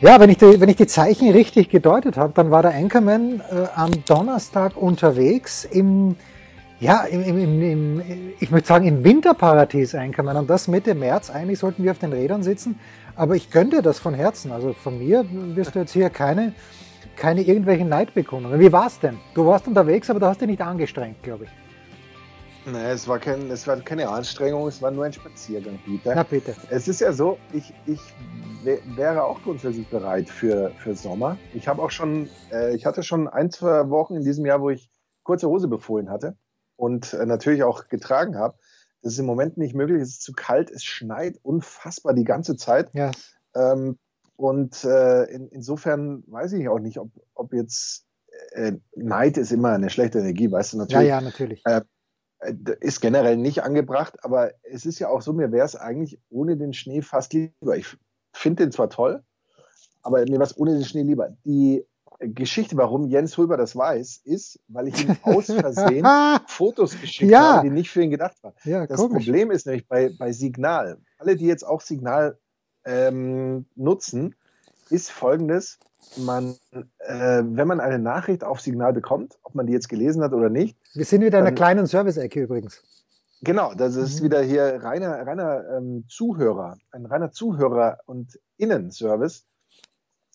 Ja, wenn ich die, wenn ich die Zeichen richtig gedeutet habe, dann war der Anchorman äh, am Donnerstag unterwegs im, ja, im, im, im, ich möchte sagen, im Winterparadies Anchorman. Und das Mitte März. Eigentlich sollten wir auf den Rädern sitzen. Aber ich gönne das von Herzen. Also von mir wirst du jetzt hier keine, keine irgendwelchen Neidbekundungen. Wie war's denn? Du warst unterwegs, aber du hast dich nicht angestrengt, glaube ich. Nein, es war, kein, es war keine Anstrengung, es war nur ein Spaziergang, Peter. Na bitte. Es ist ja so, ich, ich wäre auch grundsätzlich bereit für, für Sommer. Ich habe auch schon, äh, ich hatte schon ein, zwei Wochen in diesem Jahr, wo ich kurze Hose befohlen hatte und äh, natürlich auch getragen habe. Das ist im Moment nicht möglich, es ist zu kalt, es schneit unfassbar die ganze Zeit. Ja. Ähm, und äh, in, insofern weiß ich auch nicht, ob, ob jetzt äh, Neid ist immer eine schlechte Energie, weißt du natürlich. Ja, ja, natürlich. Äh, ist generell nicht angebracht, aber es ist ja auch so, mir wäre es eigentlich ohne den Schnee fast lieber. Ich finde den zwar toll, aber mir wäre es ohne den Schnee lieber. Die Geschichte, warum Jens Röber das weiß, ist, weil ich ihm aus Versehen Fotos geschickt Ja. habe, die nicht für ihn gedacht waren. Ja, Das komisch. Problem ist nämlich bei, bei Signal, alle, die jetzt auch Signal ähm, nutzen, ist folgendes. Man, äh, wenn man eine Nachricht auf Signal bekommt, ob man die jetzt gelesen hat oder nicht, Wir sind wieder in einer kleinen Service-Ecke übrigens. Genau, das ist Mhm. wieder hier reiner, reiner ähm, Zuhörer, ein reiner Zuhörer- und Innenservice.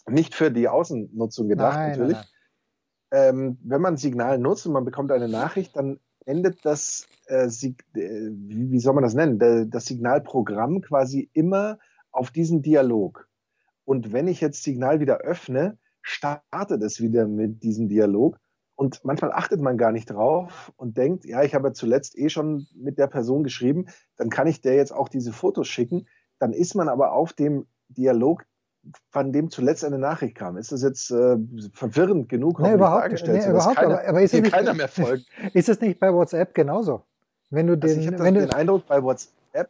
Nicht für die Außennutzung gedacht, nein, natürlich. nein, Ähm, wenn man Signal nutzt und man bekommt eine Nachricht, dann endet das, äh, Sig äh, wie, wie soll man das nennen, das Signalprogramm quasi immer auf diesen Dialog. Und wenn ich jetzt Signal wieder öffne, startet es wieder mit diesem Dialog. Und manchmal achtet man gar nicht drauf und denkt, ja, ich habe ja zuletzt eh schon mit der Person geschrieben, dann kann ich der jetzt auch diese Fotos schicken. Dann ist man aber auf dem Dialog, von dem zuletzt eine Nachricht kam. Ist das jetzt äh, verwirrend genug, Nee, überhaupt- dargestellt, nee, überhaupt, keiner, aber- aber ist nicht- keiner mehr folgt? Ist es nicht bei WhatsApp genauso? Wenn du Also den, ich habe den Eindruck, bei WhatsApp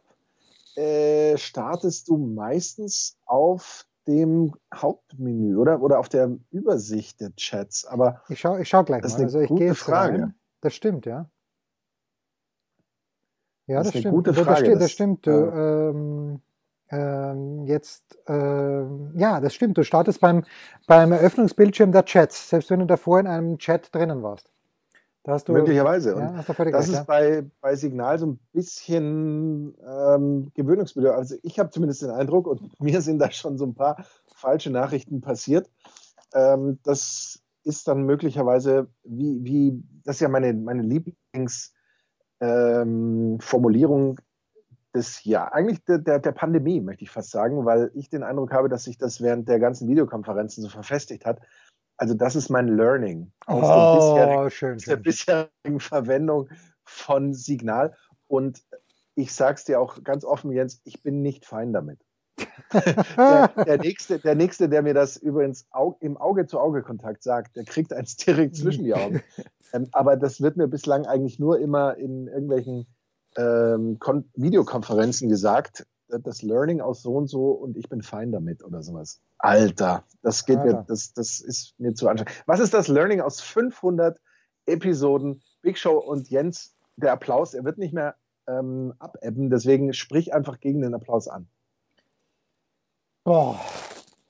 äh, startest du meistens auf dem Hauptmenü oder, oder auf der Übersicht der Chats. Aber ich schau, ich schau gleich Das ist mal. eine Also ich gute Frage. rein. Das stimmt, ja. Ja, Das das, ist stimmt. gute Das- Das, Frage, stimmt, das das- stimmt. Du, ähm, ähm, jetzt, ähm, ja, das stimmt. Du startest beim, beim Eröffnungsbildschirm der Chats, selbst wenn du davor in einem Chat drinnen warst. Da hast du, möglicherweise. ja, hast du völlig das recht, ist ja. bei, bei Signal so ein bisschen ähm, gewöhnungsbedürftig. Also ich habe zumindest den Eindruck, und mir sind da schon so ein paar falsche Nachrichten passiert. Ähm, das ist dann möglicherweise, wie, wie, das ist ja meine, meine Lieblingsformulierung ähm, des, ja, eigentlich der, der, der Pandemie, möchte ich fast sagen, weil ich den Eindruck habe, dass sich das während der ganzen Videokonferenzen so verfestigt hat. Also das ist mein Learning aus bisherigen Oh, schön, der schön. schön. bisherigen Verwendung von Signal. Und ich sag's dir auch ganz offen, Jens, ich bin nicht fein damit. Der, der, nächste, der nächste, der mir das übrigens au im Auge-zu-Auge-Kontakt sagt, der kriegt eins direkt zwischen die Augen. Ähm, aber das wird mir bislang eigentlich nur immer in irgendwelchen ähm, Kon Videokonferenzen gesagt. Das Learning aus so und so und ich bin fein damit oder sowas. Alter, das geht Alter. mir, das, das ist mir zu anstrengend. Was ist das Learning aus 500 Episoden Big Show und Jens? Der Applaus, er wird nicht mehr ähm, abebben, deswegen sprich einfach gegen den Applaus an. Boah,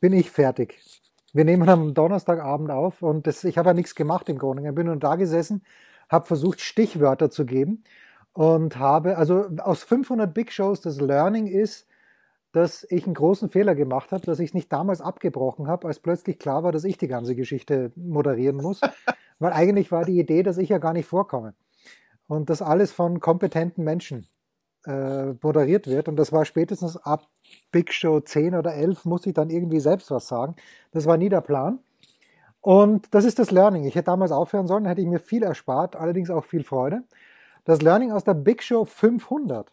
bin ich fertig. Wir nehmen am Donnerstagabend auf und das, ich habe ja nichts gemacht in Groningen. Bin nur da gesessen, habe versucht, Stichwörter zu geben und habe, also aus 500 Big Shows, das Learning ist, dass ich einen großen Fehler gemacht habe, dass ich es nicht damals abgebrochen habe, als plötzlich klar war, dass ich die ganze Geschichte moderieren muss. Weil eigentlich war die Idee, dass ich ja gar nicht vorkomme. Und das alles von kompetenten Menschen äh, moderiert wird. Und das war spätestens ab Big Show 10 oder 11 muss ich dann irgendwie selbst was sagen. Das war nie der Plan. Und das ist das Learning. Ich hätte damals aufhören sollen, hätte ich mir viel erspart, allerdings auch viel Freude. Das Learning aus der Big Show 500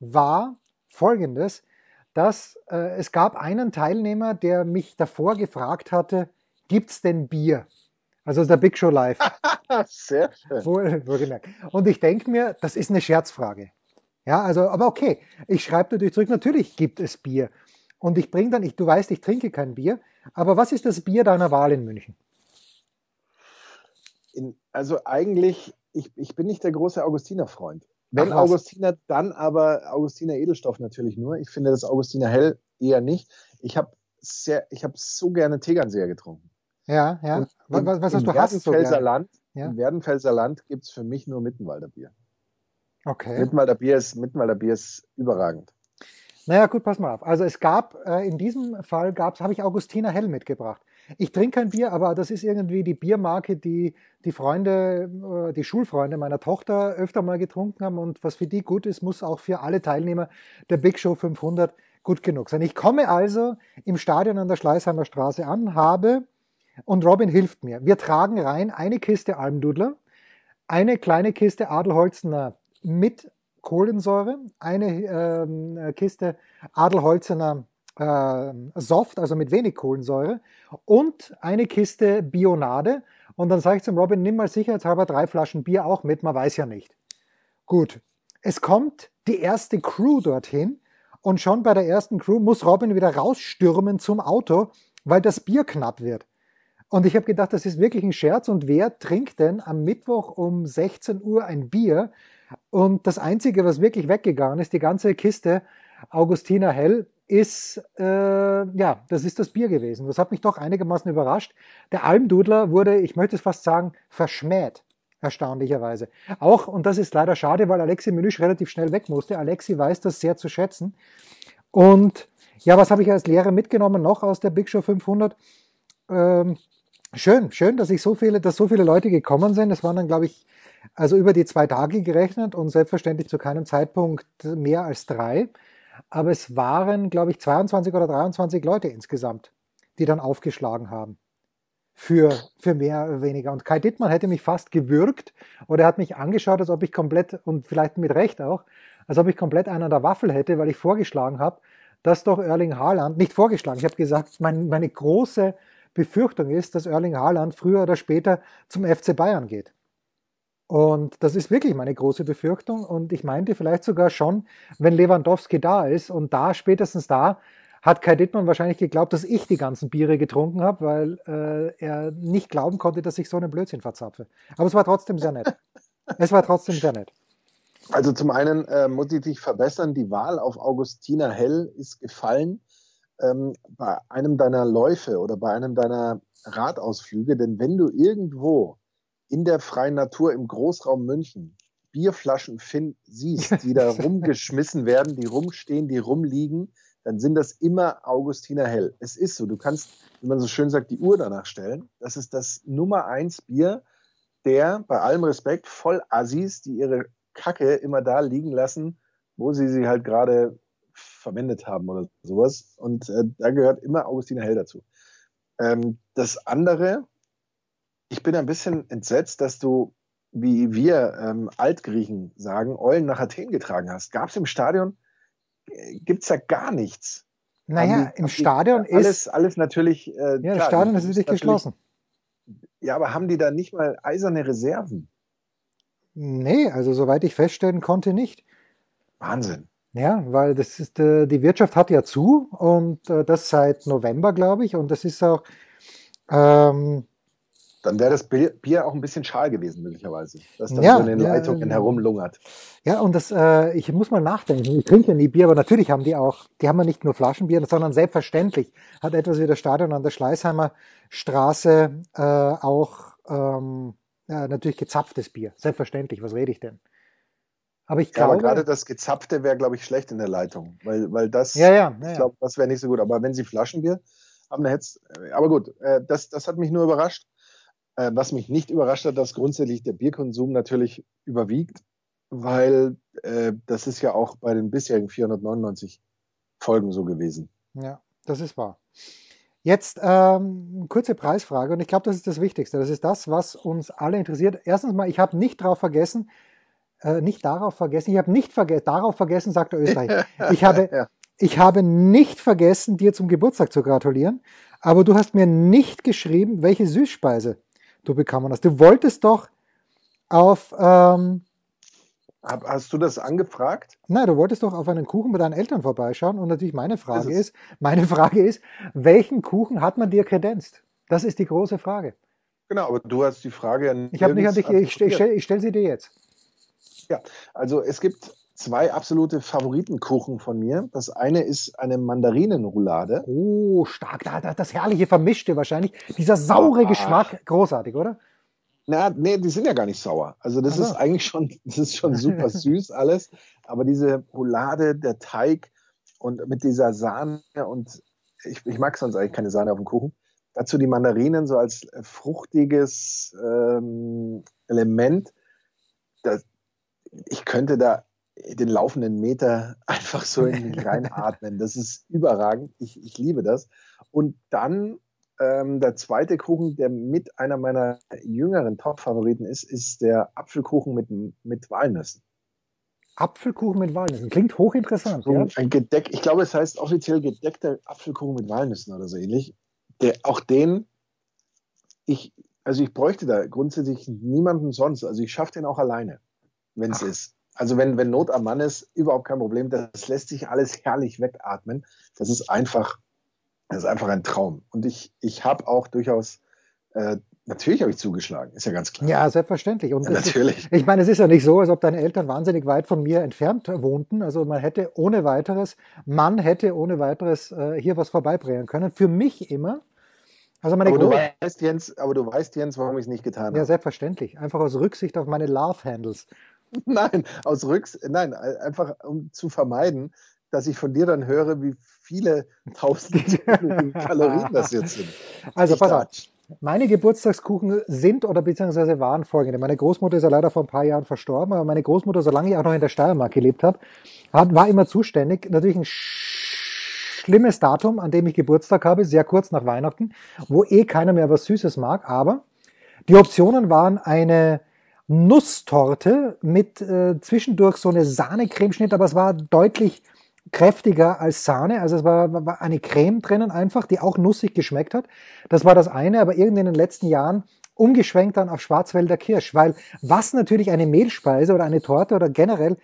war folgendes, dass äh, es gab einen Teilnehmer, der mich davor gefragt hatte, gibt's denn Bier? Also der Big Show Live. Sehr schön. Wohl, wohlgemerkt. Und ich denke mir, das ist eine Scherzfrage. Ja, also, aber okay. Ich schreibe natürlich zurück, natürlich gibt es Bier. Und ich bringe dann, ich, du weißt, ich trinke kein Bier, aber was ist das Bier deiner Wahl in München? In, also eigentlich, ich, ich bin nicht der große Augustiner-Freund. Wenn Ach? Augustiner, dann aber Augustiner Edelstoff natürlich nur. Ich finde das Augustiner Hell eher nicht. Ich habe sehr, ich habe so gerne Tegernseher getrunken. Ja, ja. Und Was, was, hast du hast so gerne? Land, Ja. Im Werdenfelser Land gibt es für mich nur Mittenwalder Bier. Okay. Mittenwalder Bier ist, Mittenwalder Bier ist überragend. Naja, gut, pass mal auf. Also es gab, äh, in diesem Fall gab's, habe ich Augustiner Hell mitgebracht. Ich trinke kein Bier, aber das ist irgendwie die Biermarke, die die Freunde, äh, die Schulfreunde meiner Tochter öfter mal getrunken haben und was für die gut ist, muss auch für alle Teilnehmer der Big Show 500 gut genug sein. Ich komme also im Stadion an der Schleißheimer Straße an, habe und Robin hilft mir. Wir tragen rein eine Kiste Almdudler, eine kleine Kiste Adelholzener mit Kohlensäure, eine ähm, Kiste Adelholzener äh, Soft, also mit wenig Kohlensäure und eine Kiste Bionade. Und dann sage ich zum Robin, nimm mal sicherheitshalber drei Flaschen Bier auch mit, man weiß ja nicht. Gut, es kommt die erste Crew dorthin und schon bei der ersten Crew muss Robin wieder rausstürmen zum Auto, weil das Bier knapp wird. Und ich habe gedacht, das ist wirklich ein Scherz. Und wer trinkt denn am Mittwoch um 16 Uhr ein Bier? Und das Einzige, was wirklich weggegangen ist, die ganze Kiste Augustiner Hell, ist, äh, ja, das ist das Bier gewesen. Das hat mich doch einigermaßen überrascht. Der Almdudler wurde, ich möchte es fast sagen, verschmäht. Erstaunlicherweise. Auch, und das ist leider schade, weil Alexi Menüsch relativ schnell weg musste. Alexi weiß das sehr zu schätzen. Und ja, was habe ich als Lehre mitgenommen noch aus der Big Show 500? Ähm, schön, schön, dass ich so viele, dass so viele Leute gekommen sind. Es waren dann, glaube ich, also über die zwei Tage gerechnet und selbstverständlich zu keinem Zeitpunkt mehr als drei. Aber es waren, glaube ich, 22 oder 23 Leute insgesamt, die dann aufgeschlagen haben. Für, für mehr oder weniger. Und Kai Dittmann hätte mich fast gewürgt oder er hat mich angeschaut, als ob ich komplett, und vielleicht mit Recht auch, als ob ich komplett einen an der Waffel hätte, weil ich vorgeschlagen habe, dass doch Erling Haaland, nicht vorgeschlagen, ich habe gesagt, mein, meine große Befürchtung ist, dass Erling Haaland früher oder später zum FC Bayern geht. Und das ist wirklich meine große Befürchtung. Und ich meinte vielleicht sogar schon, wenn Lewandowski da ist und da, spätestens da, hat Kai Dittmann wahrscheinlich geglaubt, dass ich die ganzen Biere getrunken habe, weil äh, er nicht glauben konnte, dass ich so einen Blödsinn verzapfe. Aber es war trotzdem sehr nett. Es war trotzdem sehr nett. Also zum einen äh, muss ich dich verbessern, die Wahl auf Augustiner Hell ist gefallen ähm, bei einem deiner Läufe oder bei einem deiner Radausflüge, denn wenn du irgendwo in der freien Natur im Großraum München Bierflaschen find, siehst, die da rumgeschmissen werden, die rumstehen, die rumliegen, dann sind das immer Augustiner Hell. Es ist so, du kannst, wie man so schön sagt, die Uhr danach stellen. Das ist das Nummer eins Bier der, bei allem Respekt, voll Assis, die ihre Kacke immer da liegen lassen, wo sie sie halt gerade verwendet haben oder sowas. Und äh, da gehört immer Augustiner Hell dazu. Ähm, das andere, ich bin ein bisschen entsetzt, dass du, wie wir ähm, Altgriechen sagen, Eulen nach Athen getragen hast. Gab es im Stadion, äh, gibt es da gar nichts. Naja, die- im die- Stadion alles, ist, Alles natürlich. Äh, ja, das klar, Stadion die- ist die natürlich natürlich- geschlossen. Ja, aber haben die da nicht mal eiserne Reserven? Nee, also soweit ich feststellen konnte, nicht. Wahnsinn. Ja, weil das ist, äh, die Wirtschaft hat ja zu und äh, das seit November, glaube ich. Und das ist auch, ähm, Dann wäre das Bier, auch ein bisschen schal gewesen, möglicherweise. Dass das Ja, so in den ja, Leitungen ähm, herumlungert. ja, und das, äh, ich muss mal nachdenken. Ich trinke ja nie Bier, aber natürlich haben die auch, die haben ja nicht nur Flaschenbier, sondern selbstverständlich hat etwas wie das Stadion an der Schleißheimer Straße äh, auch ähm, ja, natürlich gezapftes Bier. Selbstverständlich, was rede ich denn? Aber ich Ja, aber glaube, gerade das Gezapfte wäre, glaube ich, schlecht in der Leitung. Weil, weil das, ja, ja, ja, ich ja. glaube, das wäre nicht so gut. Aber wenn sie Flaschenbier haben, dann hätte Aber gut, äh, das, das hat mich nur überrascht. Äh, was mich nicht überrascht hat, dass grundsätzlich der Bierkonsum natürlich überwiegt, weil äh, das ist ja auch bei den bisherigen 499 Folgen so gewesen. Ja, das ist wahr. Jetzt ähm, kurze Preisfrage und ich glaube, das ist das Wichtigste. Das ist das, was uns alle interessiert. Erstens mal, ich habe nicht darauf vergessen, äh, nicht darauf vergessen, ich habe nicht vergessen, darauf vergessen, sagt der Österreich. Ich habe, ja. ich habe nicht vergessen, dir zum Geburtstag zu gratulieren, aber du hast mir nicht geschrieben, welche Süßspeise Du bekommen hast. Du wolltest doch auf, ähm, Hast du das angefragt? Nein, du wolltest doch auf einen Kuchen mit deinen Eltern vorbeischauen und natürlich meine Frage ist, ist, meine Frage ist, welchen Kuchen hat man dir kredenzt? Das ist die große Frage. Genau, aber du hast die Frage an Ich habe nicht an dich, ich, ich, stelle, ich stelle sie dir jetzt. Ja, also es gibt zwei absolute Favoritenkuchen von mir. Das eine ist eine Mandarinenroulade. Oh, stark. Das herrliche Vermischte wahrscheinlich. Dieser saure ah. Geschmack. Großartig, oder? Na, nee, die sind ja gar nicht sauer. Also das Aha. ist eigentlich schon, das ist schon super süß alles. Aber diese Roulade, der Teig und mit dieser Sahne und ich, ich mag sonst eigentlich keine Sahne auf dem Kuchen. Dazu die Mandarinen so als fruchtiges ähm, Element. Das, ich könnte da den laufenden Meter einfach so in mich reinatmen. Das ist überragend. Ich, ich liebe das. Und dann ähm, der zweite Kuchen, der mit einer meiner jüngeren Top-Favoriten ist, ist der Apfelkuchen mit, mit Walnüssen. Apfelkuchen mit Walnüssen. Klingt hochinteressant. So, ja? Ein Gedeck, ich glaube, es heißt offiziell gedeckter Apfelkuchen mit Walnüssen oder so ähnlich. Der, auch den, ich, also ich bräuchte da grundsätzlich niemanden sonst. Also ich schaffe den auch alleine, wenn es ist. Also wenn, wenn Not am Mann ist, überhaupt kein Problem. Das lässt sich alles herrlich wegatmen. Das ist einfach das ist einfach ein Traum. Und ich, ich habe auch durchaus, äh, natürlich habe ich zugeschlagen, ist ja ganz klar. Ja, selbstverständlich. Und ja, natürlich. Ist, ich meine, es ist ja nicht so, als ob deine Eltern wahnsinnig weit von mir entfernt wohnten. Also man hätte ohne weiteres, man hätte ohne weiteres äh, hier was vorbeibringen können. Für mich immer. Also meine aber, du weißt, Jens, aber du weißt, Jens, warum ich es nicht getan habe. Ja, selbstverständlich. Einfach aus Rücksicht auf meine Love-Handles. Nein, aus Rücks nein, einfach um zu vermeiden, dass ich von dir dann höre, wie viele tausend Kalorien das jetzt sind. Also pass auf. Meine Geburtstagskuchen sind oder beziehungsweise waren folgende. Meine Großmutter ist ja leider vor ein paar Jahren verstorben, aber meine Großmutter, solange ich auch noch in der Steiermark gelebt habe, war immer zuständig. Natürlich ein schlimmes Datum, an dem ich Geburtstag habe, sehr kurz nach Weihnachten, wo eh keiner mehr was Süßes mag, aber die Optionen waren eine Nusstorte mit äh, zwischendurch so eine Sahnecremeschnitt, aber es war deutlich kräftiger als Sahne. Also es war, war eine Creme drinnen einfach, die auch nussig geschmeckt hat. Das war das eine, aber irgendwie in den letzten Jahren umgeschwenkt dann auf Schwarzwälder Kirsch, weil was natürlich eine Mehlspeise oder eine Torte oder generell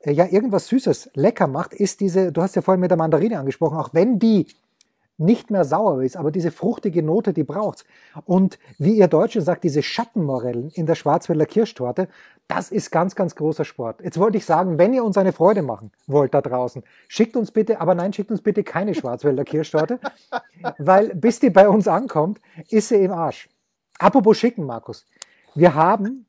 äh, ja irgendwas Süßes lecker macht, ist diese, du hast ja vorhin mit der Mandarine angesprochen, auch wenn die nicht mehr sauer ist, aber diese fruchtige Note, die braucht's. Und wie ihr Deutschen sagt, diese Schattenmorellen in der Schwarzwälder Kirschtorte, das ist ganz, ganz großer Sport. Jetzt wollte ich sagen, wenn ihr uns eine Freude machen wollt da draußen, schickt uns bitte, aber nein, schickt uns bitte keine Schwarzwälder Kirschtorte, weil bis die bei uns ankommt, ist sie im Arsch. Apropos schicken, Markus. Wir haben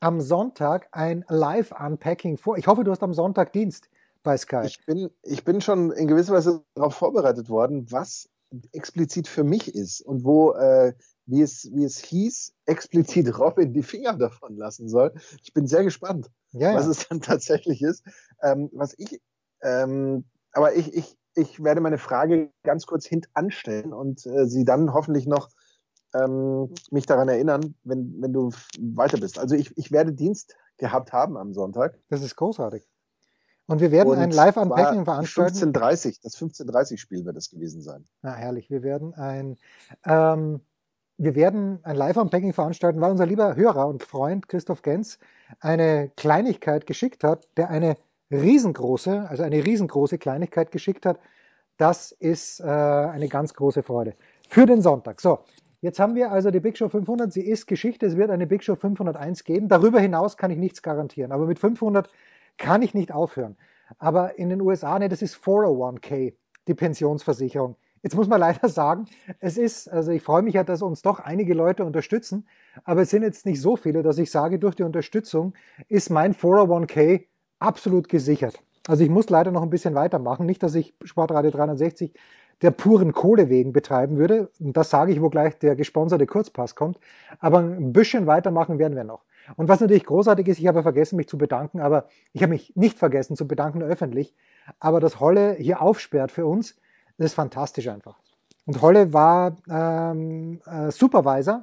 am Sonntag ein Live-Unpacking vor. Ich hoffe, du hast am Sonntag Dienst bei Sky. Ich bin, ich bin schon in gewisser Weise darauf vorbereitet worden, was explizit für mich ist und wo, äh, wie, es, wie es hieß, explizit Robin die Finger davon lassen soll. Ich bin sehr gespannt, ja, ja. was es dann tatsächlich ist. Ähm, was ich, ähm, aber ich, ich, ich werde meine Frage ganz kurz hintanstellen und äh, sie dann hoffentlich noch ähm, mich daran erinnern, wenn, wenn du weiter bist. Also ich, ich werde Dienst gehabt haben am Sonntag. Das ist großartig. Und wir werden und ein Live-Unpacking veranstalten. 15.30, das 15.30 Spiel wird es gewesen sein. Na, herrlich. Wir werden ein, ähm, wir werden ein Live-Unpacking veranstalten, weil unser lieber Hörer und Freund Christoph Gens eine Kleinigkeit geschickt hat, der eine riesengroße, also eine riesengroße Kleinigkeit geschickt hat. Das ist äh, eine ganz große Freude. Für den Sonntag. So, Jetzt haben wir also die Big Show 500. Sie ist Geschichte. Es wird eine Big Show 501 geben. Darüber hinaus kann ich nichts garantieren. Aber mit 500 kann ich nicht aufhören. Aber in den USA, ne, das ist 401k, die Pensionsversicherung. Jetzt muss man leider sagen, es ist, also ich freue mich ja, dass uns doch einige Leute unterstützen, aber es sind jetzt nicht so viele, dass ich sage, durch die Unterstützung ist mein 401k absolut gesichert. Also ich muss leider noch ein bisschen weitermachen. Nicht, dass ich Sportradio 360 der puren Kohle wegen betreiben würde. Und das sage ich, wo gleich der gesponserte Kurzpass kommt. Aber ein bisschen weitermachen werden wir noch. Und was natürlich großartig ist, ich habe vergessen, mich zu bedanken, aber ich habe mich nicht vergessen zu bedanken öffentlich. Aber dass Holle hier aufsperrt für uns, das ist fantastisch einfach. Und Holle war ähm, äh, Supervisor.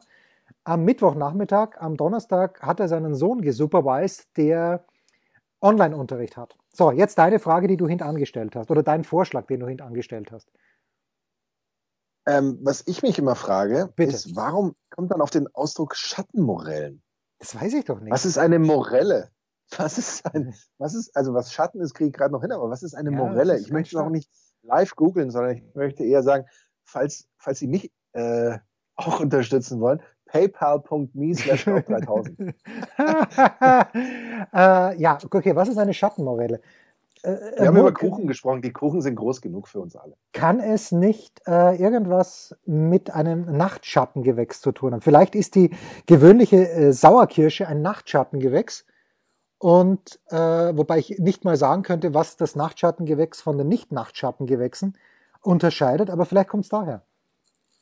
Am Mittwochnachmittag, am Donnerstag hat er seinen Sohn gesupervised, der Online-Unterricht hat. So, jetzt deine Frage, die du hintangestellt hast, oder dein Vorschlag, den du hintangestellt hast. Ähm, was ich mich immer frage, Bitte. ist, warum kommt man auf den Ausdruck Schattenmorellen? Das weiß ich doch nicht. Was ist eine Morelle? Was ist ein, was ist, also was Schatten ist, kriege ich gerade noch hin, aber was ist eine Ja, Morelle? ist Ich möchte es auch nicht live googeln, sondern ich möchte eher sagen, falls, falls Sie mich äh, auch unterstützen wollen, paypal.me slash 3000. äh, ja, okay, was ist eine Schattenmorelle? Äh, Wir haben über Kuchen gesprochen, die Kuchen sind groß genug für uns alle. Kann es nicht äh, irgendwas mit einem Nachtschattengewächs zu tun haben? Vielleicht ist die gewöhnliche äh, Sauerkirsche ein Nachtschattengewächs. Und äh, wobei ich nicht mal sagen könnte, was das Nachtschattengewächs von den Nicht-Nachtschattengewächsen unterscheidet, aber vielleicht kommt es daher.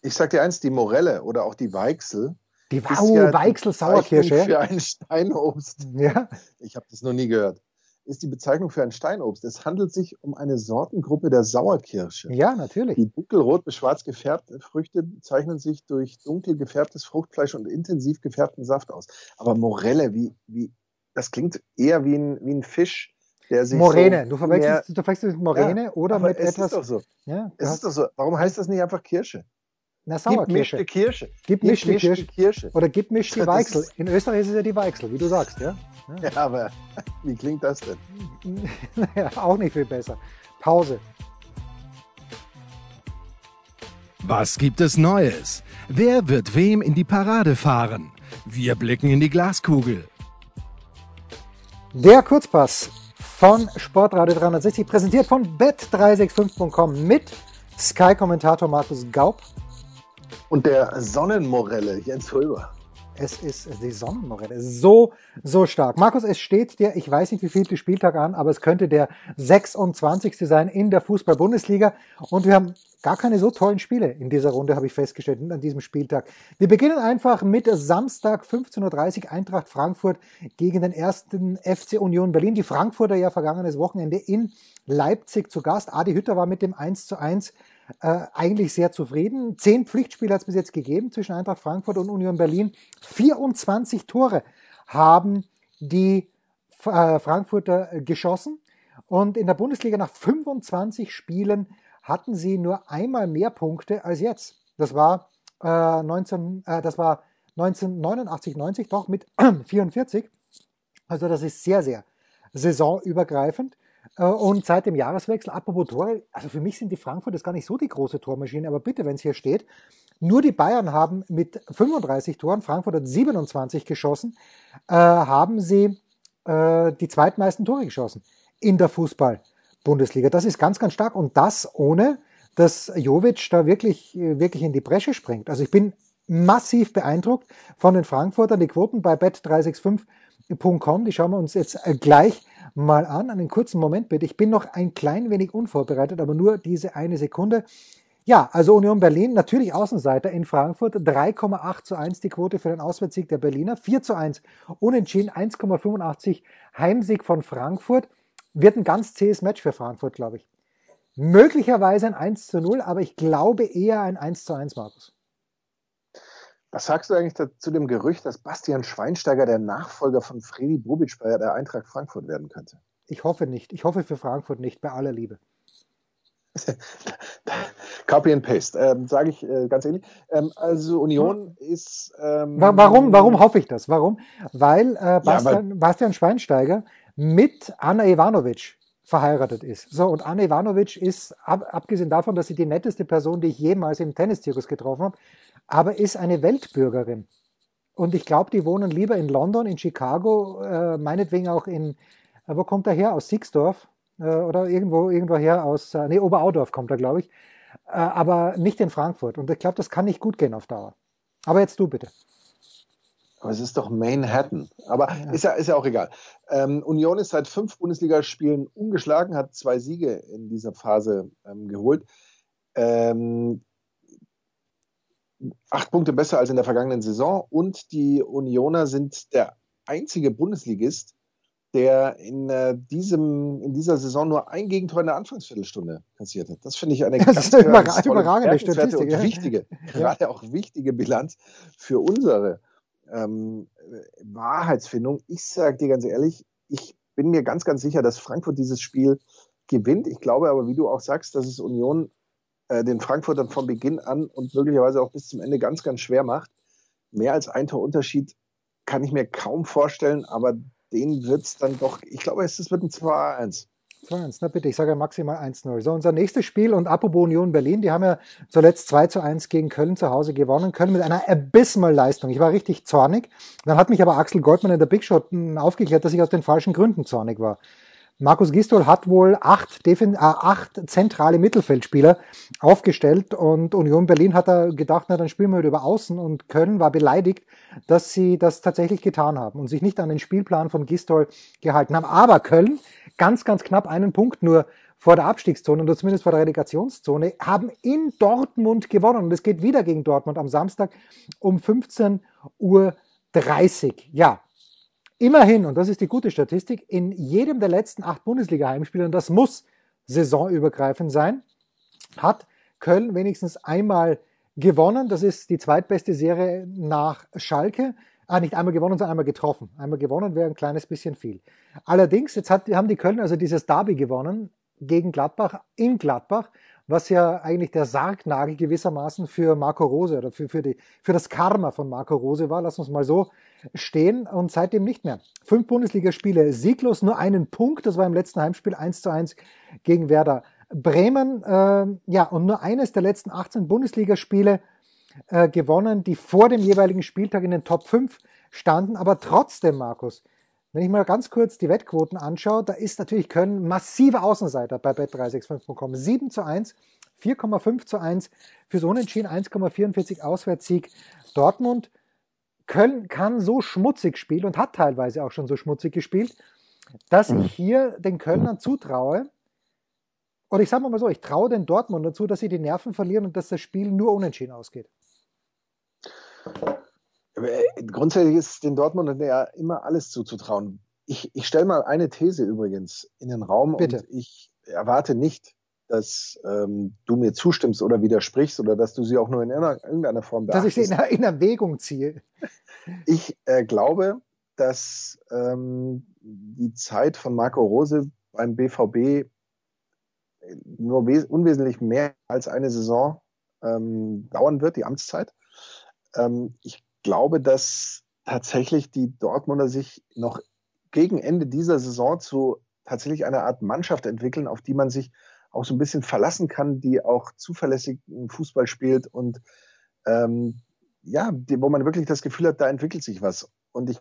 Ich sag dir eins, die Morelle oder auch die Weichsel Die ist Wow, ja Weichsel Sauerkirsche. für ein Steinobst. Ja, Ich habe das noch nie gehört. Ist die Bezeichnung für ein Steinobst. Es handelt sich um eine Sortengruppe der Sauerkirsche. ja, natürlich. Die dunkelrot bis schwarz gefärbten Früchte zeichnen sich durch dunkel gefärbtes Fruchtfleisch und intensiv gefärbten Saft aus. Aber Morelle, wie, wie, das klingt eher wie ein, wie ein Fisch, der sich. Moräne. So Du verwechselst, mehr- du verwechselst mit Moräne Ja, oder mit es etwas. Ist doch so. ja, Es hast ist doch so. Warum heißt das nicht einfach Kirsche? Eine Gib Sauerkirsche. mischte Kirsche. Gib Gib mischte mischte Kirsche. Kirsche. Oder gib mich die Das Weichsel. In Österreich ist es ja die Weichsel, wie du sagst, ja? Ja, aber wie klingt das denn? ja auch nicht viel besser. Pause. Was gibt es Neues? Wer wird wem in die Parade fahren? Wir blicken in die Glaskugel. Der Kurzpass von Sportradio 360, präsentiert von bet365.com mit Sky-Kommentator Markus Gaub. Und der Sonnenmorelle, Jens Röber. Es ist die Sonnenmorelle. So, so stark. Markus, es steht dir, ich weiß nicht, wie viel der Spieltag an, aber es könnte der 26. sein in der Fußball-Bundesliga. Und wir haben gar keine so tollen Spiele in dieser Runde, habe ich festgestellt, an diesem Spieltag. Wir beginnen einfach mit Samstag 15.30 Uhr Eintracht Frankfurt gegen den ersten FC Union Berlin. Die Frankfurter ja vergangenes Wochenende in Leipzig zu Gast. Adi Hütter war mit dem 1 zu 1 äh, eigentlich sehr zufrieden. Zehn Pflichtspiele hat es bis jetzt gegeben zwischen Eintracht Frankfurt und Union Berlin. 24 Tore haben die äh, Frankfurter äh, geschossen. Und in der Bundesliga nach 25 Spielen hatten sie nur einmal mehr Punkte als jetzt. Das war, äh, 19, äh, das war 1989, 90 doch mit 44. Also das ist sehr, sehr saisonübergreifend. Äh, Und seit dem Jahreswechsel, apropos Tore, also für mich sind die Frankfurt jetzt gar nicht so die große Tormaschine, aber bitte, wenn es hier steht, nur die Bayern haben mit 35 Toren, Frankfurt hat 27 geschossen, äh, haben sie äh, die zweitmeisten Tore geschossen in der Fußball-Bundesliga. Das ist ganz, ganz stark und das ohne, dass Jovic da wirklich, wirklich in die Bresche springt. Also ich bin massiv beeindruckt von den Frankfurtern. Die Quoten bei bet365.com, die schauen wir uns jetzt gleich mal an. Einen kurzen Moment bitte. Ich bin noch ein klein wenig unvorbereitet, aber nur diese eine Sekunde. Ja, also Union Berlin, natürlich Außenseiter in Frankfurt, 3,8 zu 1 die Quote für den Auswärtssieg der Berliner, 4 zu 1 unentschieden, 1,85 Heimsieg von Frankfurt. Wird ein ganz zähes Match für Frankfurt, glaube ich. Möglicherweise ein 1 zu 0, aber ich glaube eher ein 1 zu 1, Markus. Was sagst du eigentlich zu dem Gerücht, dass Bastian Schweinsteiger der Nachfolger von Freddy Bobic bei der Eintracht Frankfurt werden könnte? Ich hoffe nicht. Ich hoffe für Frankfurt nicht, bei aller Liebe. Copy and Paste, ähm, sage ich äh, ganz ehrlich. Ähm, also Union ist. Ähm, Wa- Warum, warum hoffe ich das? Warum? Weil äh, Bastian, Bastian Schweinsteiger mit Anna Ivanovic verheiratet ist. So, und Anna Ivanovic ist, ab, abgesehen davon, dass sie die netteste Person, die ich jemals im Tenniszirkus getroffen habe, aber ist eine Weltbürgerin. Und ich glaube, die wohnen lieber in London, in Chicago, äh, meinetwegen auch in, äh, wo kommt er her? Aus Sixdorf äh, oder irgendwo, irgendwo her aus, äh, nee, Oberaudorf kommt er, glaube ich, äh, aber nicht in Frankfurt. Und ich glaube, das kann nicht gut gehen auf Dauer. Aber jetzt du bitte. Aber es ist doch Manhattan. Aber Ja. ist, ja, ist ja auch egal. Ähm, Union ist seit fünf Bundesligaspielen ungeschlagen, hat zwei Siege in dieser Phase ähm, geholt. Ähm, acht Punkte besser als in der vergangenen Saison. Und die Unioner sind der einzige Bundesligist, der in, äh, diesem, in dieser Saison nur ein Gegentor in der Anfangsviertelstunde kassiert hat. Das finde ich eine Das ganz, ist eine ganz überra- tolle, überragende Statistik, ja. und wichtige, gerade auch wichtige Bilanz für unsere ähm, Wahrheitsfindung. Ich sage dir ganz ehrlich, ich bin mir ganz, ganz sicher, dass Frankfurt dieses Spiel gewinnt. Ich glaube aber, wie du auch sagst, dass es Union äh, den Frankfurtern von Beginn an und möglicherweise auch bis zum Ende ganz, ganz schwer macht. Mehr als ein Torunterschied kann ich mir kaum vorstellen, aber den wird es dann doch, ich glaube, es wird ein 2-1. 2-1, na bitte, ich sage ja maximal 1-0. So, unser nächstes Spiel und apropos Union Berlin, die haben ja zuletzt 2 zu 1 gegen Köln zu Hause gewonnen, Köln mit einer abysmal Leistung. Ich war richtig zornig. Dann hat mich aber Axel Goldmann in der Big Shot aufgeklärt, dass ich aus den falschen Gründen zornig war. Markus Gistol hat wohl acht, Defen äh, acht zentrale Mittelfeldspieler aufgestellt und Union Berlin hat da gedacht, na dann spielen wir über Außen und Köln war beleidigt, dass sie das tatsächlich getan haben und sich nicht an den Spielplan von Gistol gehalten haben. Aber Köln, ganz, ganz knapp einen Punkt nur vor der Abstiegszone oder zumindest vor der Relegationszone, haben in Dortmund gewonnen und es geht wieder gegen Dortmund am Samstag um 15.30 Uhr. Ja, immerhin, und das ist die gute Statistik, in jedem der letzten acht Bundesliga-Heimspiele, und das muss saisonübergreifend sein, hat Köln wenigstens einmal gewonnen. Das ist die zweitbeste Serie nach Schalke. Ah, nicht einmal gewonnen, sondern einmal getroffen. Einmal gewonnen wäre ein kleines bisschen viel. Allerdings, jetzt hat, haben die Köln also dieses Derby gewonnen gegen Gladbach in Gladbach was ja eigentlich der Sargnagel gewissermaßen für Marco Rose oder für, für, die, für das Karma von Marco Rose war. Lass uns mal so stehen und seitdem nicht mehr. Fünf Bundesligaspiele sieglos, nur einen Punkt. Das war im letzten Heimspiel 1 zu 1 gegen Werder Bremen. Äh, ja, und nur eines der letzten 18 Bundesligaspiele äh, gewonnen, die vor dem jeweiligen Spieltag in den Top 5 standen. Aber trotzdem, Markus, wenn ich mal ganz kurz die Wettquoten anschaue, da ist natürlich Köln massive Außenseiter bei bet365.com. 7 zu 1, 4,5 zu 1 fürs Unentschieden, 1,44 Auswärtssieg Dortmund. Köln kann so schmutzig spielen und hat teilweise auch schon so schmutzig gespielt, dass ich hier den Kölnern zutraue, oder ich sage mal so, ich traue den Dortmund dazu, dass sie die Nerven verlieren und dass das Spiel nur unentschieden ausgeht. Äh, grundsätzlich ist den Dortmundern ja immer alles zuzutrauen. Ich, ich stelle mal eine These übrigens in den Raum Bitte. und ich erwarte nicht, dass ähm, du mir zustimmst oder widersprichst oder dass du sie auch nur in irgendeiner Form beachtest. Dass ich sie in, in Erwägung ziehe. Ich äh, glaube, dass ähm, die Zeit von Marco Rose beim BVB nur unwesentlich mehr als eine Saison ähm, dauern wird, die Amtszeit. Ähm, ich glaube, dass tatsächlich die Dortmunder sich noch gegen Ende dieser Saison zu tatsächlich einer Art Mannschaft entwickeln, auf die man sich auch so ein bisschen verlassen kann, die auch zuverlässigen Fußball spielt und ähm, ja, die, wo man wirklich das Gefühl hat, da entwickelt sich was. Und ich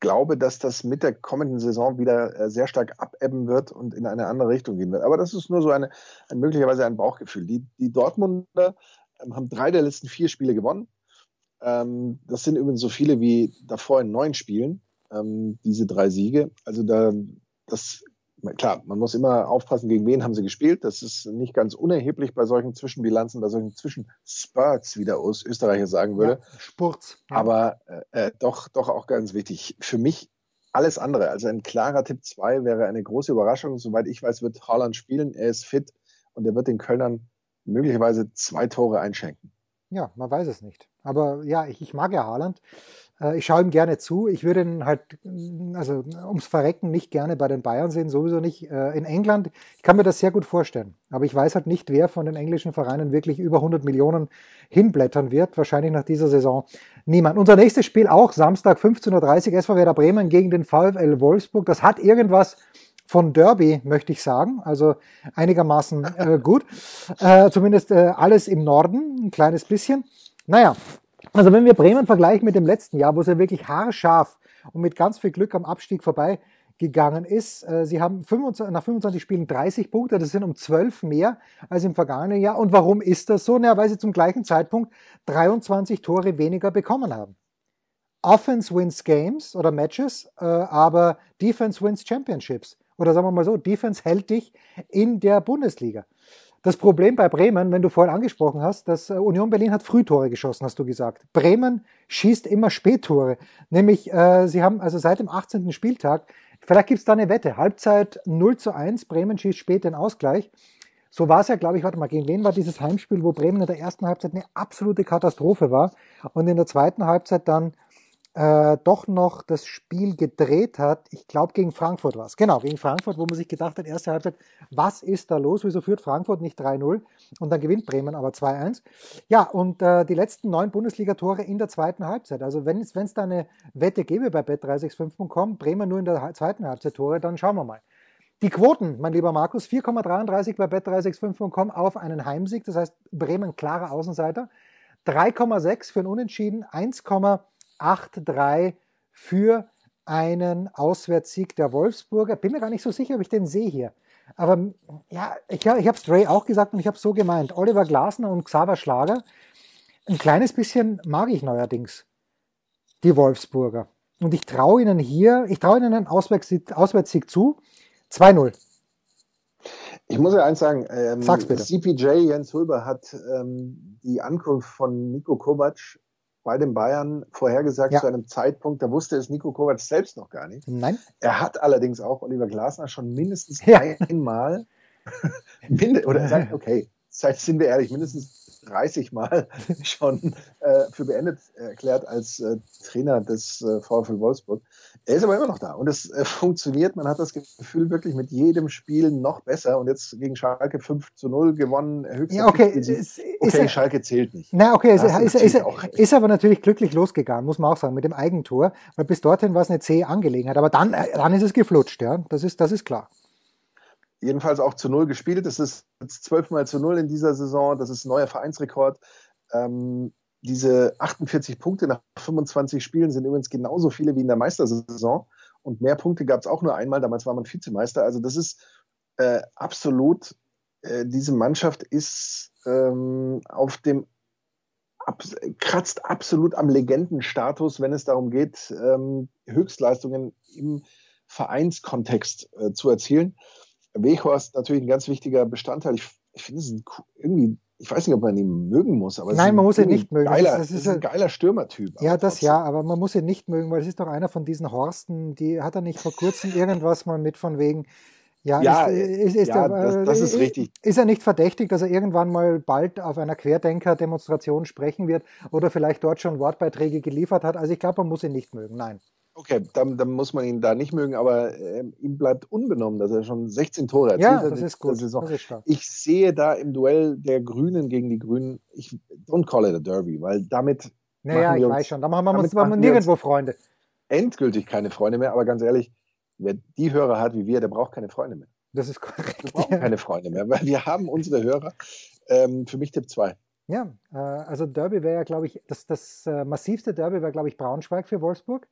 glaube, dass das mit der kommenden Saison wieder äh, sehr stark abebben wird und in eine andere Richtung gehen wird. Aber das ist nur so eine, ein, möglicherweise ein Bauchgefühl. Die, die Dortmunder ähm, haben drei der letzten vier Spiele gewonnen. Ähm, das sind übrigens so viele wie davor in neun Spielen, ähm, diese drei Siege. Also da, das, klar, man muss immer aufpassen, gegen wen haben sie gespielt. Das ist nicht ganz unerheblich bei solchen Zwischenbilanzen, bei solchen Zwischenspurts, wie der Österreicher sagen würde. Ja, Spurz. Ja. Aber äh, äh, doch, doch auch ganz wichtig. Für mich alles andere. Also ein klarer Tipp 2 wäre eine große Überraschung. Soweit ich weiß, wird Haaland spielen. Er ist fit und er wird den Kölnern möglicherweise zwei Tore einschenken. Ja, man weiß es nicht. Aber ja, ich, ich mag ja Haaland. Äh, ich schaue ihm gerne zu. Ich würde ihn halt, mm, also ums Verrecken nicht gerne bei den Bayern sehen, sowieso nicht. Äh, in England, ich kann mir das sehr gut vorstellen. Aber ich weiß halt nicht, wer von den englischen Vereinen wirklich über 100 Millionen hinblättern wird. Wahrscheinlich nach dieser Saison niemand. Unser nächstes Spiel auch Samstag 15.30 Uhr SV Werder Bremen gegen den VfL Wolfsburg. Das hat irgendwas von Derby, möchte ich sagen. Also einigermaßen äh, gut. Äh, zumindest äh, alles im Norden, ein kleines bisschen. Naja, also wenn wir Bremen vergleichen mit dem letzten Jahr, wo es ja wirklich haarscharf und mit ganz viel Glück am Abstieg vorbei gegangen ist. Äh, sie haben 25, nach 25 Spielen 30 Punkte, das sind um 12 mehr als im vergangenen Jahr. Und warum ist das so? Na, weil sie zum gleichen Zeitpunkt 23 Tore weniger bekommen haben. Offense wins Games oder Matches, äh, aber Defense wins Championships. Oder sagen wir mal so, Defense hält dich in der Bundesliga. Das Problem bei Bremen, wenn du vorhin angesprochen hast, dass äh, Union Berlin hat Frühtore geschossen, hast du gesagt. Bremen schießt immer Spättore. Nämlich, äh, sie haben also seit dem 18. Spieltag, vielleicht gibt's da eine Wette, Halbzeit 0 zu 1, Bremen schießt spät den Ausgleich. So war es ja, glaube ich, warte mal, gegen wen war dieses Heimspiel, wo Bremen in der ersten Halbzeit eine absolute Katastrophe war und in der zweiten Halbzeit dann äh, doch noch das Spiel gedreht hat. Ich glaube, gegen Frankfurt war es. Genau, gegen Frankfurt, wo man sich gedacht hat, erste Halbzeit, was ist da los? Wieso führt Frankfurt nicht 3-0? Und dann gewinnt Bremen aber 2-1. Ja, und äh, die letzten neun Bundesliga-Tore in der zweiten Halbzeit. Also wenn es da eine Wette gäbe bei bet365.com, Bremen nur in der zweiten Halbzeit Tore, dann schauen wir mal. Die Quoten, mein lieber Markus, 4,33 bei bet365.com auf einen Heimsieg. Das heißt, Bremen klarer Außenseiter. 3,6 für ein Unentschieden, 1,83 für einen Auswärtssieg der Wolfsburger. Bin mir gar nicht so sicher, ob ich den sehe hier. Aber ja, ich, ich habe Stray auch gesagt und ich habe es so gemeint. Oliver Glasner und Xaver Schlager. Ein kleines bisschen mag ich neuerdings die Wolfsburger. Und ich traue ihnen hier, ich traue ihnen einen Auswärtssieg, Auswärtssieg zu. 2-0. Ich muss ja eins sagen, ähm. CPJ Jens Hulber hat ähm, die Ankunft von Nico Kovac bei den Bayern vorhergesagt Ja. zu einem Zeitpunkt, da wusste es Nico Kovac selbst noch gar nicht. Nein? Er hat allerdings auch Oliver Glasner schon mindestens Ja. einmal, oder sagt, okay, sind wir ehrlich, mindestens 30 Mal schon äh, für beendet erklärt als äh, Trainer des äh, VfL Wolfsburg. Er ist aber immer noch da und es äh, funktioniert. Man hat das Gefühl wirklich mit jedem Spiel noch besser und jetzt gegen Schalke 5 zu 0 gewonnen. Ja, okay. Ist, ist, okay, er, Schalke zählt nicht. na, okay, ist, ist, ist aber natürlich glücklich losgegangen, muss man auch sagen, mit dem Eigentor. Weil bis dorthin war es eine zähe Angelegenheit. Aber dann, äh, dann ist es geflutscht, ja. Das ist, das ist klar. Jedenfalls auch zu Null gespielt. Das ist jetzt zwölfmal zu Null in dieser Saison. Das ist ein neuer Vereinsrekord. Ähm, diese 48 Punkte nach 25 Spielen sind übrigens genauso viele wie in der Meistersaison. Und mehr Punkte gab es auch nur einmal. Damals war man Vizemeister. Also das ist äh, absolut, äh, diese Mannschaft ist ähm, auf dem, ab, kratzt absolut am Legendenstatus, wenn es darum geht, ähm, Höchstleistungen im Vereinskontext äh, zu erzielen. Weghorst natürlich ein ganz wichtiger Bestandteil. Ich, ich finde es ein, irgendwie, ich weiß nicht, ob man ihn mögen muss, aber es Nein, ein man muss ihn nicht mögen. Das Geiler, ist- das das ist, ist ein geiler Stürmertyp. Ja, das trotzdem. ja, aber man muss ihn nicht mögen, weil es ist doch einer von diesen Horsten, die hat er nicht vor kurzem irgendwas mal mit von wegen, ja, Ja, ist, ist, ist, ja, er, das- das ist äh, richtig. Ist er nicht verdächtig, dass er irgendwann mal bald auf einer Querdenker-Demonstration sprechen wird oder vielleicht dort schon Wortbeiträge geliefert hat? Also ich glaube, man muss ihn nicht mögen, nein. Okay, dann, dann muss man ihn da nicht mögen, aber ähm, ihm bleibt unbenommen, dass er schon 16 Tore erzielt Ja, hat das ist gut. Saison. Das ist stark. Ich sehe da im Duell der Grünen gegen die Grünen, ich don't call it a Derby, weil damit Naja, ich wir weiß uns- schon. Da machen wir uns, machen wir wir nirgendwo Freunde. endgültig keine Freunde mehr, aber ganz ehrlich, wer die Hörer hat wie wir, der braucht keine Freunde mehr. Das ist Wir korrekt. brauchen keine Freunde mehr, weil wir haben unsere Hörer. Ähm, für mich Tipp 2. Ja, äh, also Derby wäre ja, glaube ich, das, das äh, massivste Derby wäre, glaube ich, Braunschweig für Wolfsburg.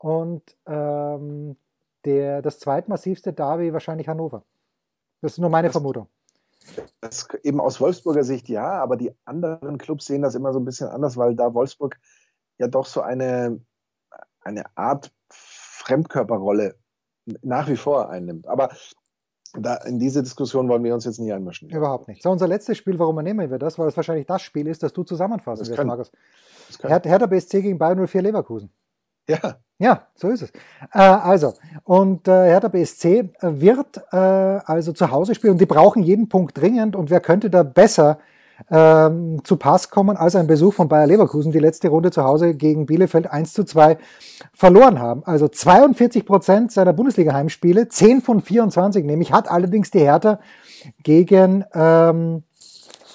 Und ähm, der, das zweitmassivste Derby wahrscheinlich Hannover. Das ist nur meine Das- Vermutung. Das eben aus Wolfsburger Sicht ja, aber die anderen Clubs sehen das immer so ein bisschen anders, weil da Wolfsburg ja doch so eine, eine Art Fremdkörperrolle nach wie vor einnimmt. Aber da, in diese Diskussion wollen wir uns jetzt nicht einmischen. Überhaupt nicht. So, unser letztes Spiel, warum nehmen wir das? Weil es wahrscheinlich das Spiel ist, das du zusammenfassen wirst, Markus. Hertha BSC gegen Bayern 04 Leverkusen. Ja, Ja, so ist es. Äh, also, und äh, Hertha BSC wird äh, also zu Hause spielen und die brauchen jeden Punkt dringend und wer könnte da besser ähm, zu Pass kommen als ein Besuch von Bayer Leverkusen, die letzte Runde zu Hause gegen Bielefeld 1 zu 2 verloren haben. Also 42 Prozent seiner Bundesliga-Heimspiele, 10 von 24 nämlich, hat allerdings die Hertha gegen ähm,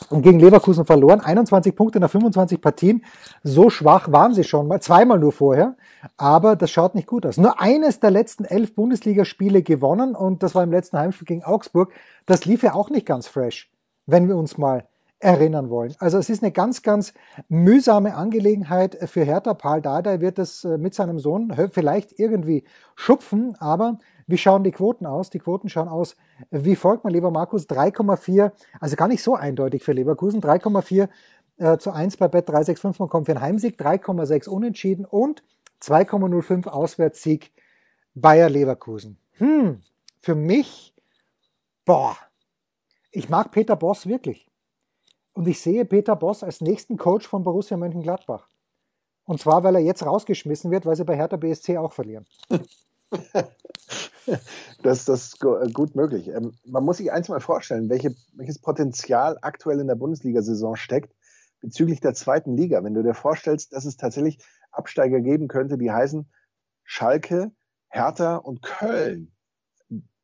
und gegen Leverkusen verloren. 21 Punkte nach 25 Partien. So schwach waren sie schon mal, zweimal nur vorher. Aber das schaut nicht gut aus. Nur eines der letzten elf Bundesligaspiele gewonnen und das war im letzten Heimspiel gegen Augsburg. Das lief ja auch nicht ganz fresh, wenn wir uns mal erinnern wollen. Also es ist eine ganz, ganz mühsame Angelegenheit für Hertha. Paul Dardai wird es äh, mit seinem Sohn vielleicht irgendwie schupfen, aber wie schauen die Quoten aus? Die Quoten schauen aus wie folgt, mein lieber Markus, 3,4, also gar nicht so eindeutig für Leverkusen, 3,4 äh, zu 1 bei Bet365.com für einen Heimsieg, 3,6 unentschieden und 2,05 Auswärtssieg Bayer Leverkusen. Hm, für mich, boah, ich mag Peter Boss wirklich. Und ich sehe Peter Boss als nächsten Coach von Borussia Mönchengladbach. Und zwar, weil er jetzt rausgeschmissen wird, weil sie bei Hertha BSC auch verlieren. das, das ist gu- gut möglich. Ähm, man muss sich eins mal vorstellen, welche, welches Potenzial aktuell in der Bundesliga-Saison steckt. bezüglich der zweiten Liga. Wenn du dir vorstellst, dass es tatsächlich Absteiger geben könnte, die heißen Schalke, Hertha und Köln.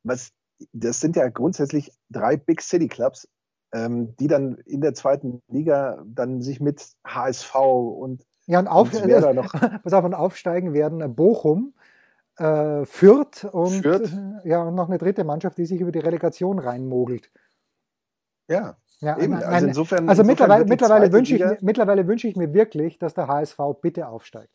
Was, das sind ja grundsätzlich drei Big City Clubs, ähm, die dann in der zweiten Liga dann sich mit HSV und ja, und, auf, und äh, noch, pass auf, und aufsteigen werden Bochum, äh, Fürth und Fürth. ja und noch eine dritte Mannschaft, die sich über die Relegation reinmogelt. Ja, ja, Eben, also insofern. Also insofern mittlerweile, mittlerweile, wünsche ich, mittlerweile wünsche ich mir wirklich, dass der HSV bitte aufsteigt.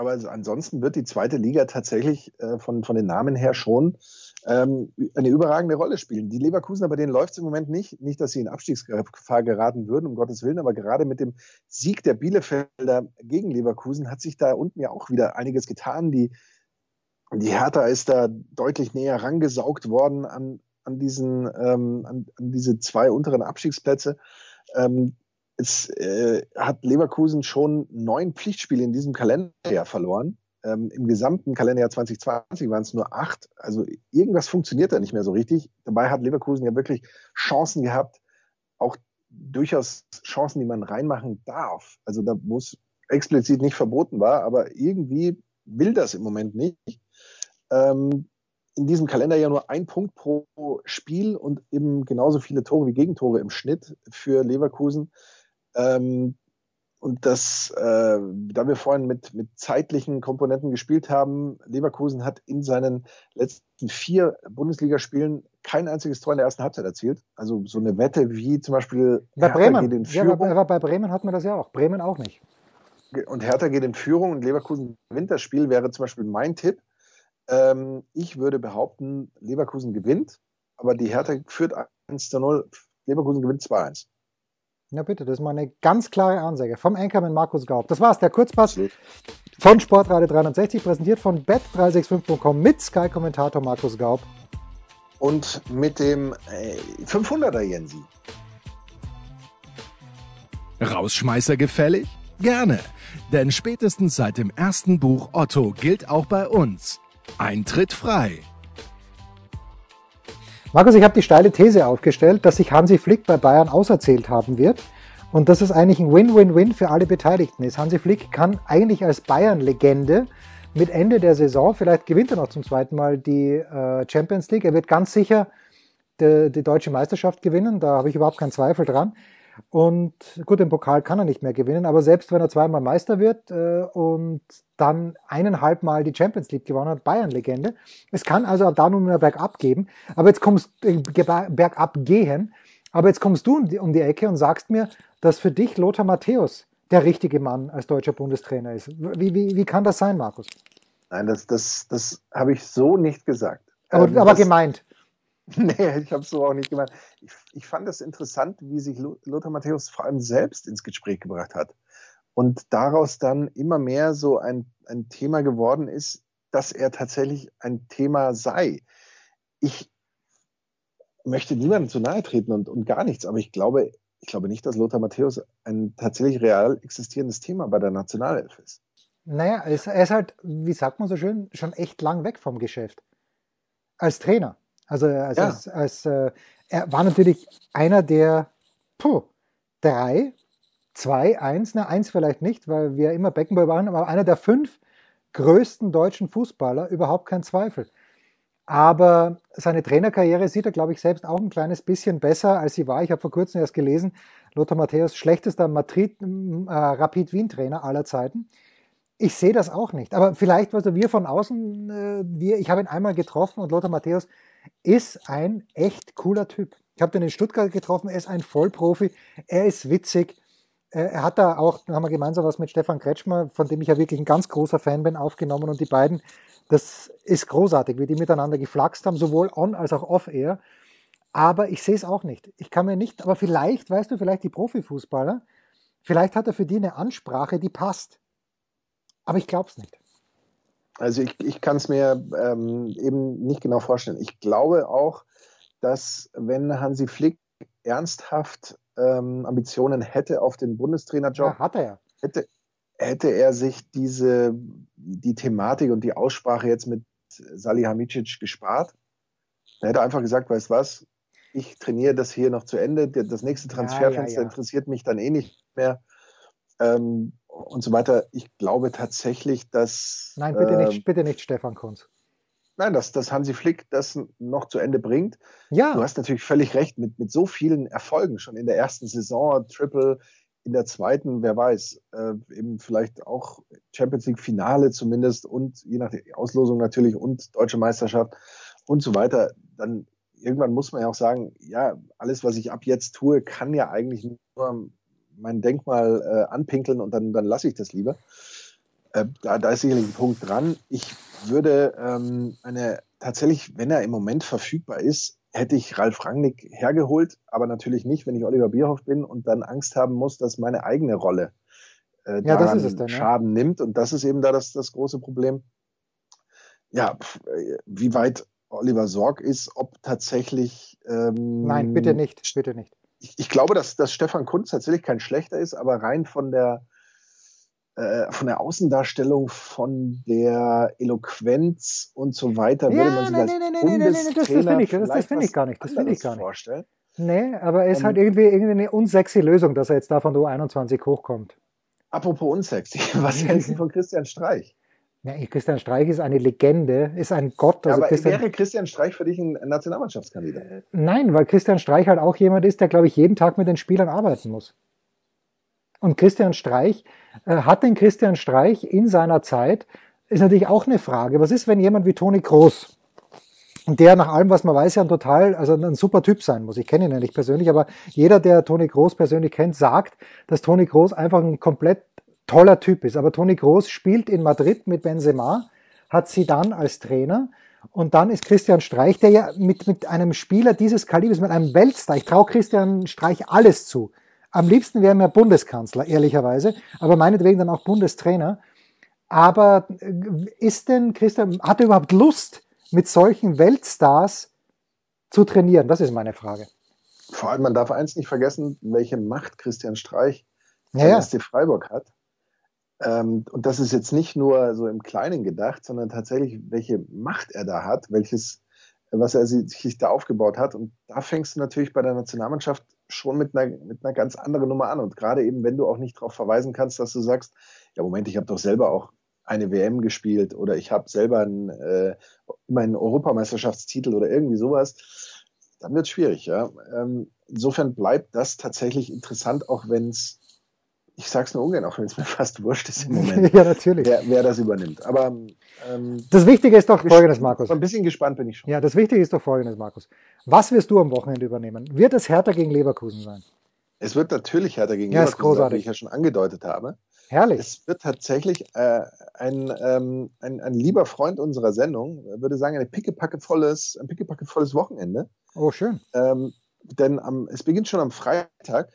Aber also ansonsten wird die zweite Liga tatsächlich äh, von, von den Namen her schon ähm, eine überragende Rolle spielen. Die Leverkusen, aber denen läuft es im Moment nicht. Nicht, dass sie in Abstiegsgefahr geraten würden, um Gottes Willen, aber gerade mit dem Sieg der Bielefelder gegen Leverkusen hat sich da unten ja auch wieder einiges getan. Die, die Hertha ist da deutlich näher rangesaugt worden an, an, diesen, ähm, an, an, diese zwei unteren Abstiegsplätze. Ähm, es äh, hat Leverkusen schon neun Pflichtspiele in diesem Kalenderjahr verloren. Ähm, Im gesamten Kalenderjahr 2020 waren es nur acht. Also irgendwas funktioniert da nicht mehr so richtig. Dabei hat Leverkusen ja wirklich Chancen gehabt, auch durchaus Chancen, die man reinmachen darf. Also da, es explizit nicht verboten war, aber irgendwie will das im Moment nicht. Ähm, in diesem Kalender ja nur ein Punkt pro Spiel und eben genauso viele Tore wie Gegentore im Schnitt für Leverkusen. Ähm, und das, äh, da wir vorhin mit, mit zeitlichen Komponenten gespielt haben, Leverkusen hat in seinen letzten vier Bundesligaspielen kein einziges Tor in der ersten Halbzeit erzielt. Also so eine Wette wie zum Beispiel bei Hertha Bremen. geht in Führung. Ja, aber bei Bremen hat man das ja auch. Bremen auch nicht. Und Hertha geht in Führung und Leverkusen gewinnt das Spiel, wäre zum Beispiel mein Tipp. Ähm, ich würde behaupten, Leverkusen gewinnt, aber die Hertha führt 1 zu 0. Leverkusen gewinnt 2-1. Ja, bitte, das ist mal eine ganz klare Ansage vom Anchorman Markus Gaub. Das war's, der Kurzpass von Sportradio 360, präsentiert von bet365.com mit Sky-Kommentator Markus Gaub. Und mit dem äh, 500er Jensi. Rausschmeißer gefällig? Gerne, denn spätestens seit dem ersten Buch Otto gilt auch bei uns Eintritt frei. Markus, ich habe die steile These aufgestellt, dass sich Hansi Flick bei Bayern auserzählt haben wird und dass es eigentlich ein Win-Win-Win für alle Beteiligten ist. Hansi Flick kann eigentlich als Bayern-Legende mit Ende der Saison, vielleicht gewinnt er noch zum zweiten Mal die äh, Champions League, er wird ganz sicher die, die deutsche Meisterschaft gewinnen, da habe ich überhaupt keinen Zweifel dran. Und gut, den Pokal kann er nicht mehr gewinnen, aber selbst wenn er zweimal Meister wird äh, und dann eineinhalb Mal die Champions League gewonnen hat, Bayern-Legende. Es kann also da nur mehr bergab geben, aber jetzt kommst äh, bergab gehen. Aber jetzt kommst du um die, um die Ecke und sagst mir, dass für dich Lothar Matthäus der richtige Mann als deutscher Bundestrainer ist. Wie, wie, wie kann das sein, Markus? Nein, das, das, das habe ich so nicht gesagt. Aber, ähm, aber gemeint. Nee, ich habe es so auch nicht gemeint. Ich, ich fand es interessant, wie sich Lothar Matthäus vor allem selbst ins Gespräch gebracht hat. Und daraus dann immer mehr so ein, ein Thema geworden ist, dass er tatsächlich ein Thema sei. Ich möchte niemandem zu nahe treten und, und gar nichts, aber ich glaube, ich glaube nicht, dass Lothar Matthäus ein tatsächlich real existierendes Thema bei der Nationalelf ist. Naja, er ist halt, wie sagt man so schön, schon echt lang weg vom Geschäft. Als Trainer. Also, also ja. als, als äh, er war natürlich einer der puh, drei, zwei, eins, na eins vielleicht nicht, weil wir immer Beckenbauer waren, aber einer der fünf größten deutschen Fußballer, überhaupt kein Zweifel. Aber seine Trainerkarriere sieht er, glaube ich, selbst auch ein kleines bisschen besser, als sie war. Ich habe vor kurzem erst gelesen, Lothar Matthäus, schlechtester Madrid, äh, Rapid Wien-Trainer aller Zeiten. Ich sehe das auch nicht. Aber vielleicht, also wir von außen, äh, wir, ich habe ihn einmal getroffen und Lothar Matthäus ist ein echt cooler Typ. Ich habe den in Stuttgart getroffen, er ist ein Vollprofi, er ist witzig. Äh, er hat da auch, haben wir gemeinsam was mit Stefan Kretschmer, von dem ich ja wirklich ein ganz großer Fan bin, aufgenommen und die beiden, das ist großartig, wie die miteinander geflaxt haben, sowohl on als auch off-air. Aber ich sehe es auch nicht. Ich kann mir nicht, aber vielleicht, weißt du, vielleicht die Profifußballer, vielleicht hat er für die eine Ansprache, die passt. Aber ich glaube es nicht. Also ich, ich kann es mir ähm, eben nicht genau vorstellen. Ich glaube auch, dass wenn Hansi Flick ernsthaft ähm, Ambitionen hätte auf den Bundestrainerjob, ja, hat er. Hätte, hätte er sich diese die Thematik und die Aussprache jetzt mit Salihamidzic gespart. Er hätte einfach gesagt, weißt was, ich trainiere das hier noch zu Ende, das nächste Transferfenster ja, ja, ja. interessiert mich dann eh nicht mehr ähm, und so weiter. Ich glaube tatsächlich, dass. Nein, bitte äh, nicht, bitte nicht Stefan Kunz. Nein, dass, dass Hansi Flick das noch zu Ende bringt. Ja. Du hast natürlich völlig recht, mit, mit so vielen Erfolgen schon in der ersten Saison, Triple, in der zweiten, wer weiß, äh, eben vielleicht auch Champions League Finale zumindest und je nach Auslosung natürlich und deutsche Meisterschaft und so weiter, dann irgendwann muss man ja auch sagen, ja, alles, was ich ab jetzt tue, kann ja eigentlich nur mein Denkmal äh, anpinkeln und dann, dann lasse ich das lieber. Äh, da, da ist sicherlich ein Punkt dran. Ich würde ähm, eine tatsächlich, wenn er im Moment verfügbar ist, hätte ich Ralf Rangnick hergeholt, aber natürlich nicht, wenn ich Oliver Bierhoff bin und dann Angst haben muss, dass meine eigene Rolle äh, ja, daran dann, Schaden ja. nimmt. Und das ist eben da das, das große Problem. Ja, pf, äh, wie weit Oliver Sorg ist, ob tatsächlich. Ähm, Nein, bitte nicht, bitte nicht. Ich, ich glaube, dass, dass Stefan Kunz tatsächlich kein schlechter ist, aber rein von der äh, von der Außendarstellung, von der Eloquenz und so weiter, ja, würde man sich nein, als nein, nein, nein, nein, das, das finde ich, das, das find ich gar nicht. Das finde ich gar nicht. Vorstellen. Nee, aber es ist halt irgendwie, irgendwie eine unsexy Lösung, dass er jetzt da von der U21 hochkommt. Apropos unsexy, was hältst du von Christian Streich? Ja, Christian Streich ist eine Legende, ist ein Gott. Also ja, aber Christian, wäre Christian Streich für dich ein Nationalmannschaftskandidat? Äh, nein, weil Christian Streich halt auch jemand ist, der, glaube ich, jeden Tag mit den Spielern arbeiten muss. Und Christian Streich, äh, hat denn Christian Streich in seiner Zeit, ist natürlich auch eine Frage, was ist, wenn jemand wie Toni Groß, der nach allem, was man weiß, ja ein total, also ein super Typ sein muss. Ich kenne ihn ja nicht persönlich, aber jeder, der Toni Groß persönlich kennt, sagt, dass Toni Groß einfach ein komplett toller Typ ist. Aber Toni Groß spielt in Madrid mit Benzema, hat sie dann als Trainer. Und dann ist Christian Streich, der ja mit, mit einem Spieler dieses Kalibers, mit einem Weltstar, ich traue Christian Streich alles zu. Am liebsten wäre mir Bundeskanzler, ehrlicherweise, aber meinetwegen dann auch Bundestrainer. Aber äh, ist denn Christian, hat er überhaupt Lust, mit solchen Weltstars zu trainieren? Das ist meine Frage. Vor allem, man darf eins nicht vergessen, welche Macht Christian Streich ja, ja. Freiburg hat. Ähm, und das ist jetzt nicht nur so im Kleinen gedacht, sondern tatsächlich, welche Macht er da hat, welches, was er sich da aufgebaut hat. Und da fängst du natürlich bei der Nationalmannschaft schon mit einer, mit einer ganz anderen Nummer an. Und gerade eben, wenn du auch nicht darauf verweisen kannst, dass du sagst, ja, Moment, ich habe doch selber auch eine WM gespielt oder ich habe selber einen, äh, meinen Europameisterschaftstitel oder irgendwie sowas, dann wird es schwierig. Ja? Ähm, insofern bleibt das tatsächlich interessant, auch wenn es ich sage es nur ungern, auch wenn es mir fast wurscht ist im Moment, ja, natürlich. Wer, wer das übernimmt. Aber ähm, das Wichtige ist doch folgendes, Markus. Ein bisschen gespannt bin ich schon. Ja, das Wichtige ist doch folgendes, Markus. Was wirst du am Wochenende übernehmen? Wird es Hertha gegen Leverkusen sein? Es wird natürlich Hertha gegen ja, Leverkusen sein, wie ich ja schon angedeutet habe. Herrlich. Es wird tatsächlich äh, ein, ähm, ein, ein lieber Freund unserer Sendung, würde sagen, ein pickepackevolles, ein pickepackevolles Wochenende. Oh, schön. Ähm, denn am, es beginnt schon am Freitag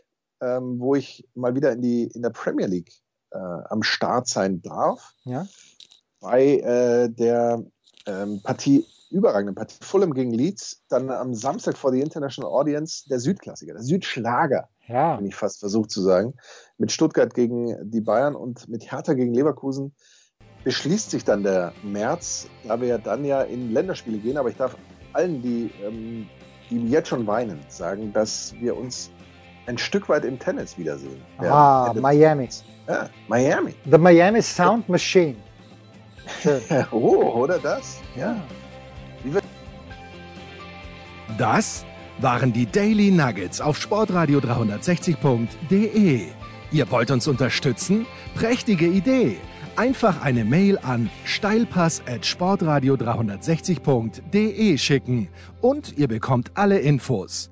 ähm, wo ich mal wieder in, die, in der Premier League äh, am Start sein darf. Ja. Bei äh, der ähm, Partie, überragenden Partie Fulham gegen Leeds, dann am Samstag vor die International Audience der Südklassiker, der Südschlager, ja. bin ich fast versucht zu sagen, mit Stuttgart gegen die Bayern und mit Hertha gegen Leverkusen beschließt sich dann der März, da wir ja dann ja in Länderspiele gehen, aber ich darf allen, die, ähm, die jetzt schon weinen, sagen, dass wir uns ein Stück weit im Tennis wiedersehen. Ah, Miami. Ja, Miami. The Miami Sound Machine. Oh, oder das? Ja. Das waren die Daily Nuggets auf Sportradio 360.de. Ihr wollt uns unterstützen? Prächtige Idee! Einfach eine Mail an steilpass at sportradio 360.de schicken und ihr bekommt alle Infos.